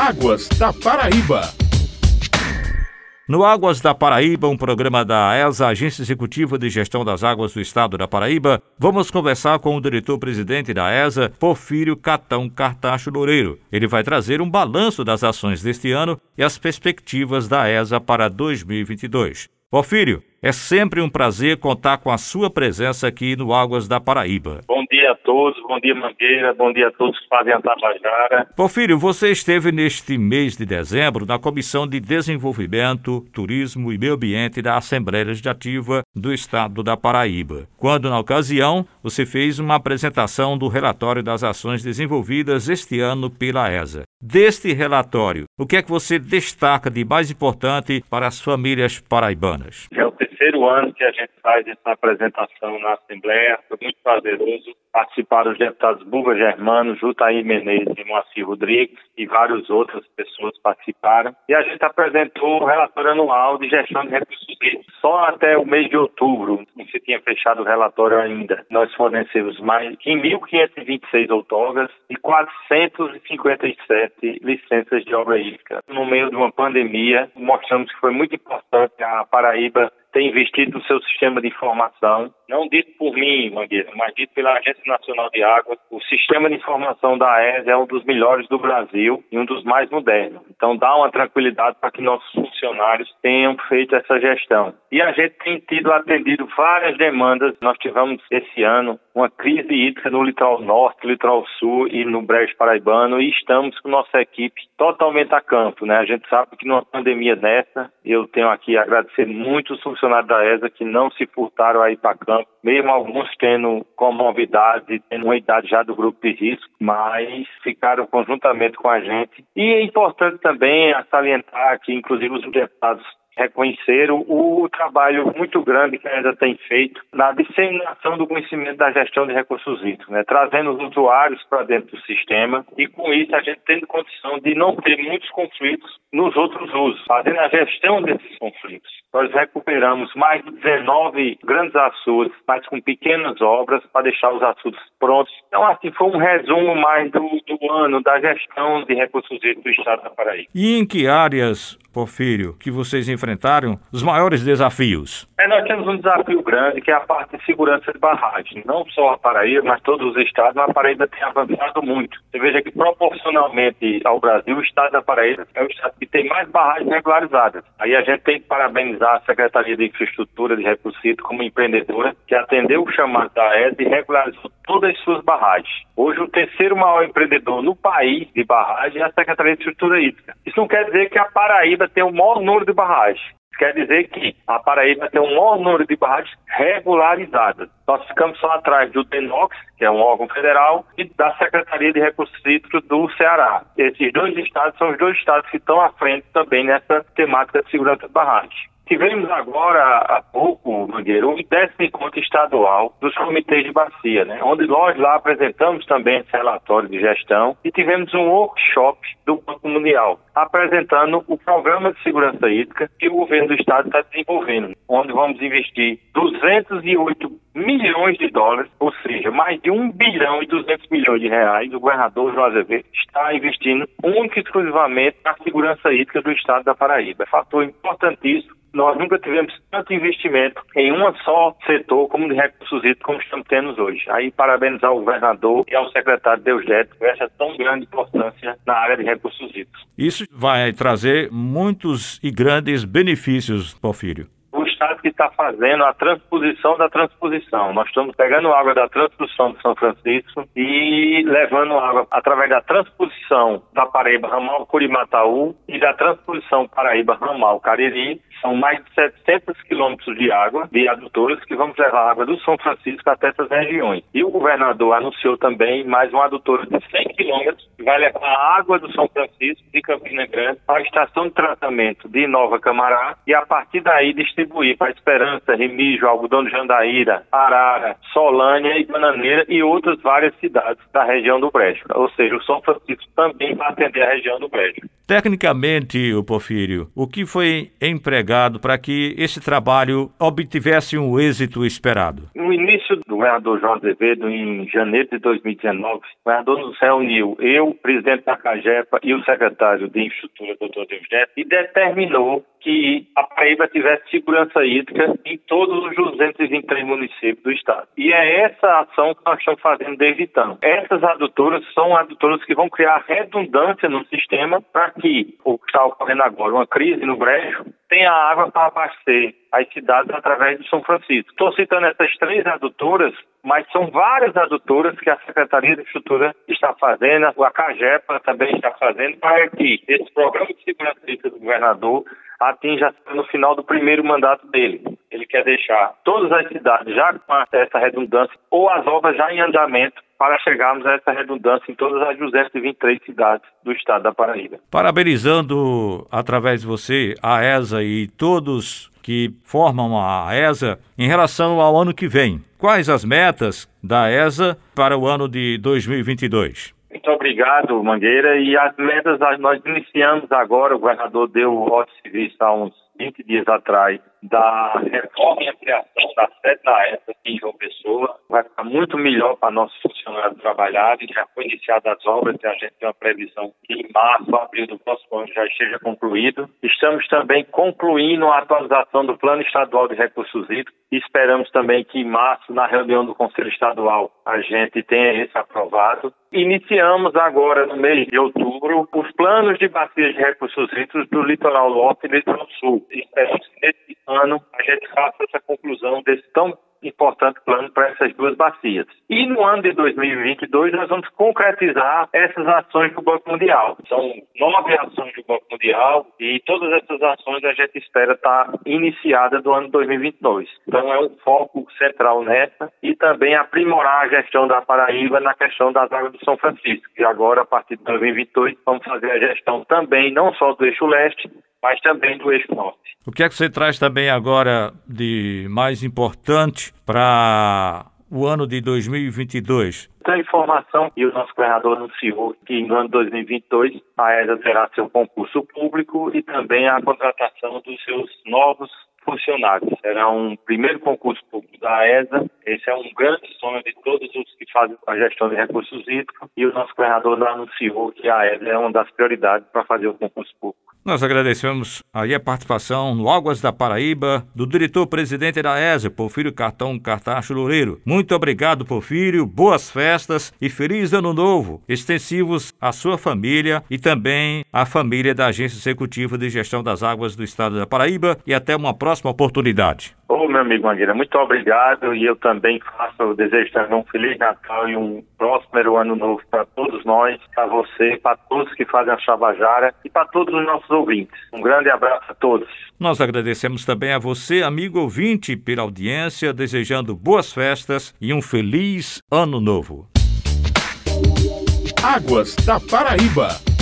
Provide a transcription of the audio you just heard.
Águas da Paraíba. No Águas da Paraíba, um programa da ESA, Agência Executiva de Gestão das Águas do Estado da Paraíba, vamos conversar com o diretor-presidente da ESA, Porfírio Catão Cartacho Loureiro. Ele vai trazer um balanço das ações deste ano e as perspectivas da ESA para 2022. Porfírio, é sempre um prazer contar com a sua presença aqui no Águas da Paraíba. Bom dia a todos, bom dia Mangueira, bom dia a todos que fazem a Tabajara. Porfírio, você esteve neste mês de dezembro na Comissão de Desenvolvimento, Turismo e Meio Ambiente da Assembleia Legislativa do Estado da Paraíba, quando, na ocasião, você fez uma apresentação do relatório das ações desenvolvidas este ano pela ESA. Deste relatório, o que é que você destaca de mais importante para as famílias paraibanas? É o terceiro ano que a gente faz essa apresentação na Assembleia. Foi muito prazeroso participaram os deputados Buga Germano, Jutaí Menezes e Moacir Rodrigues e várias outras pessoas participaram. E a gente apresentou o relatório anual de gestão de recursos hídricos. Só até o mês de outubro, não se tinha fechado o relatório ainda, nós fornecemos mais de 1.526 outorgas e 457 licenças de obra hídrica. No meio de uma pandemia, mostramos que foi muito importante a Paraíba tem investido no seu sistema de informação, não dito por mim, Mangueira, mas dito pela Agência Nacional de Águas. O sistema de informação da AES é um dos melhores do Brasil e um dos mais modernos. Então dá uma tranquilidade para que nossos funcionários tenham feito essa gestão. E a gente tem tido atendido várias demandas. Nós tivemos esse ano uma crise hídrica no litoral norte, litoral sul e no Brejo Paraibano e estamos com nossa equipe totalmente a campo, né? A gente sabe que numa pandemia dessa, eu tenho aqui a agradecer muito os funcionários da ESA que não se furtaram a para campo, mesmo alguns tendo comorbidade, tendo uma idade já do grupo de risco, mas ficaram conjuntamente com a gente. E é importante também salientar que, inclusive, os deputados reconhecer o, o, trabalho muito grande que a ESA tem feito na disseminação do conhecimento da gestão de recursos hídricos, né? trazendo os usuários para dentro do sistema e com isso a gente tendo condição de não ter muitos conflitos nos outros usos, fazendo a gestão desses conflitos. Nós recuperamos mais de 19 grandes açudes, mas com pequenas obras para deixar os açudes prontos. Então, assim, foi um resumo mais do, do ano da gestão de recursos hídricos do Estado da Paraíba. E em que áreas Porfírio, que vocês enfrentaram os maiores desafios? É, nós temos um desafio grande que é a parte de segurança de barragem. Não só a Paraíba, mas todos os estados, a Paraíba tem avançado muito. Você veja que proporcionalmente ao Brasil, o estado da Paraíba é o estado que tem mais barragens regularizadas. Aí a gente tem que parabenizar a Secretaria de Infraestrutura de Recursos como empreendedora, que atendeu o chamado da ESA e regularizou todas as suas barragens. Hoje, o terceiro maior empreendedor no país de barragem é a Secretaria de Infraestrutura Hídrica. Isso não quer dizer que a Paraíba tem o maior número de barragens. Quer dizer que a Paraíba tem o maior número de barragens regularizadas. Nós ficamos só atrás do DENOX, que é um órgão federal, e da Secretaria de Recursos Hídricos do Ceará. Esses dois estados são os dois estados que estão à frente também nessa temática de segurança de barragens. Tivemos agora, há pouco, Mangueira, um décimo encontro estadual dos comitês de bacia, né? onde nós lá apresentamos também esse relatório de gestão e tivemos um workshop do Banco Mundial, apresentando o programa de segurança hídrica que o governo do estado está desenvolvendo, onde vamos investir 208 milhões de dólares, ou seja, mais de 1 bilhão e 200 milhões de reais. O governador João Azevedo está investindo única e exclusivamente na segurança hídrica do estado da Paraíba. Fator importantíssimo nós nunca tivemos tanto investimento em um só setor como de recursos hídricos como estamos tendo hoje. Aí parabenizar o governador e ao secretário Deusdete por essa tão grande importância na área de recursos hídricos. Isso vai trazer muitos e grandes benefícios, Porfírio Estado que está fazendo a transposição da transposição. Nós estamos pegando água da transposição de São Francisco e levando água através da transposição da Paraíba Ramal Curimataú e da transposição Paraíba Ramal Cariri. São mais de 700 quilômetros de água, de adutoras, que vamos levar água do São Francisco até essas regiões. E o governador anunciou também mais uma adutora de 100 quilômetros, que vai levar a água do São Francisco, de Campina Grande, para a estação de tratamento de Nova Camará e a partir daí distribuir para Esperança, Remígio, Algodão de Jandaíra, Arara, Solânia e Bananeira e outras várias cidades da região do Brejo. Ou seja, o São Francisco também vai atender a região do Brejo. Tecnicamente, o Porfírio, o que foi empregado para que esse trabalho obtivesse um êxito esperado? No início do governador João Azevedo, em janeiro de 2019, o governador nos reuniu, eu presidente da CAGEPA e o secretário de Infraestrutura, doutor Deus e determinou que a Paraíba tivesse segurança hídrica em todos os 223 municípios do estado. E é essa ação que nós estamos fazendo desde então. Essas adutoras são adutoras que vão criar redundância no sistema para que o que está ocorrendo agora, uma crise no brejo, tenha água para abastecer as cidades através do São Francisco. Estou citando essas três adutoras, mas são várias adutoras que a Secretaria de Infraestrutura está fazendo, a CAGEPA também está fazendo, para que esse programa de segurança do governador atinja no final do primeiro mandato dele. Ele quer deixar todas as cidades já com essa redundância ou as obras já em andamento para chegarmos a essa redundância em todas as 223 cidades do estado da Paraíba. Parabenizando através de você a ESA e todos que formam a ESA em relação ao ano que vem. Quais as metas da ESA para o ano de 2022? Muito obrigado, Mangueira. E as metas nós iniciamos agora, o governador deu o ótimo serviço há uns 20 dias atrás, da reforma e ampliação da sede da ESA aqui em João Pessoa. Vai ficar muito melhor para nossos funcionários trabalharem. Já foi iniciada as obras e a gente tem uma previsão que em março, abril do próximo ano já esteja concluído. Estamos também concluindo a atualização do Plano Estadual de Recursos Hídricos e esperamos também que em março, na reunião do Conselho Estadual, a gente tenha esse aprovado. Iniciamos agora, no mês de outubro, os planos de bacias de recursos hídricos do litoral norte e litoral sul. Esperamos que nesse ano a gente faça essa conclusão desse tão importante plano para essas duas bacias. E no ano de 2022 nós vamos concretizar essas ações do Banco Mundial. São nove ações do Banco Mundial e todas essas ações a gente espera estar iniciada do ano 2022. Então é um foco central nessa e também aprimorar a gestão da Paraíba na questão das águas do São Francisco. E agora, a partir de 2022, vamos fazer a gestão também não só do eixo leste, mas também do eixo norte. O que é que você traz também agora de mais importante para o ano de 2022? Então, a informação e o nosso governador anunciou que no ano de 2022 a ESA terá seu concurso público e também a contratação dos seus novos funcionários. Será um primeiro concurso público da ESA. Esse é um grande sonho de todos os que fazem a gestão de recursos hídricos e o nosso governador anunciou que a ESA é uma das prioridades para fazer o concurso público. Nós agradecemos aí a participação no Águas da Paraíba do diretor-presidente da ESA, Porfírio Cartão Cartacho Loureiro. Muito obrigado, Porfírio, boas festas e feliz ano novo, extensivos à sua família e também à família da Agência Executiva de Gestão das Águas do Estado da Paraíba e até uma próxima oportunidade. Ô, meu amigo Mangueira, muito obrigado e eu também faço o desejo também um Feliz Natal e um próspero ano novo para todos nós, para você, para todos que fazem a Chavajara e para todos os nossos ouvintes. Um grande abraço a todos. Nós agradecemos também a você, amigo ouvinte, pela audiência, desejando boas festas e um feliz ano novo. Águas da Paraíba.